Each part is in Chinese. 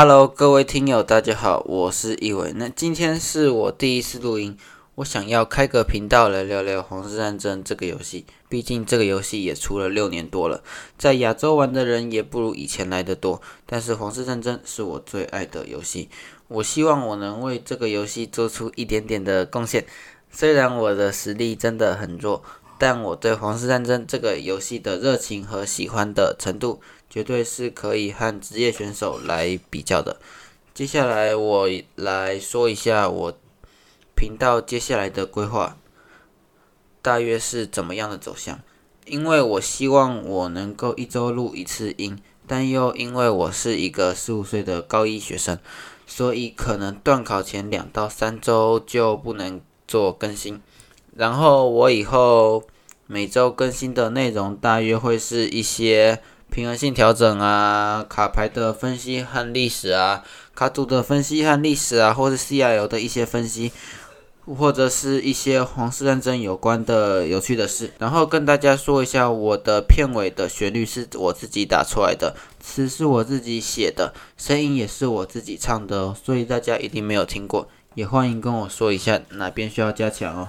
Hello，各位听友，大家好，我是一伟。那今天是我第一次录音，我想要开个频道来聊聊《皇室战争》这个游戏。毕竟这个游戏也出了六年多了，在亚洲玩的人也不如以前来的多。但是《皇室战争》是我最爱的游戏，我希望我能为这个游戏做出一点点的贡献。虽然我的实力真的很弱。但我对《皇室战争》这个游戏的热情和喜欢的程度，绝对是可以和职业选手来比较的。接下来我来说一下我频道接下来的规划，大约是怎么样的走向。因为我希望我能够一周录一次音，但又因为我是一个十五岁的高一学生，所以可能段考前两到三周就不能做更新。然后我以后每周更新的内容大约会是一些平衡性调整啊、卡牌的分析和历史啊、卡组的分析和历史啊，或是 CRL 的一些分析，或者是一些皇室战争有关的有趣的事。然后跟大家说一下，我的片尾的旋律是我自己打出来的，词是我自己写的，声音也是我自己唱的哦，所以大家一定没有听过，也欢迎跟我说一下哪边需要加强哦。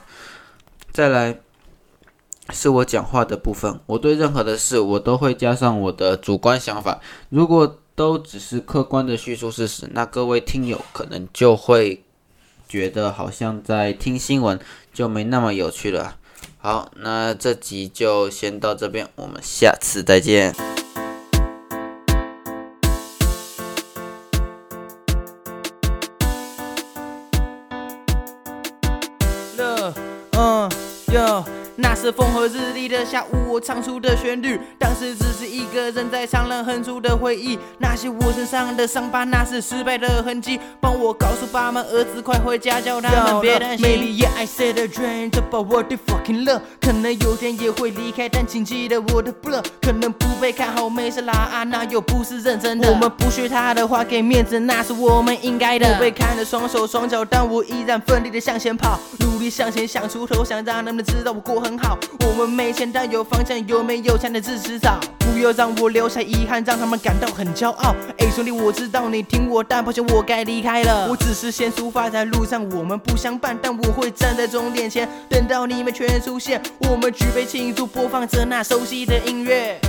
再来是我讲话的部分，我对任何的事我都会加上我的主观想法。如果都只是客观的叙述事实，那各位听友可能就会觉得好像在听新闻，就没那么有趣了。好，那这集就先到这边，我们下次再见。Yo. 那是风和日丽的下午，我唱出的旋律，当时只是一个人在唱，人哼出的回忆。那些我身上的伤疤，那是失败的痕迹。帮我告诉爸妈，儿子快回家，叫他们别担心。Maybe yeah, I said a dream about what they fucking love。可能有天也会离开，但请记得我的 blood。可能不被看好，没事啦啊，那又不是认真的。我们不学他的话，给面子，那是我们应该的。我被看着双手双脚，但我依然奋力的向前跑，努力向前想出头，想让他们知道我过很好。我们没钱，但有方向，有没有钱的自己找。不要让我留下遗憾，让他们感到很骄傲。哎，兄弟，我知道你听我，但抱歉，我该离开了。我只是先出发，在路上我们不相伴，但我会站在终点前，等到你们全出现。我们举杯庆祝，播放着那熟悉的音乐。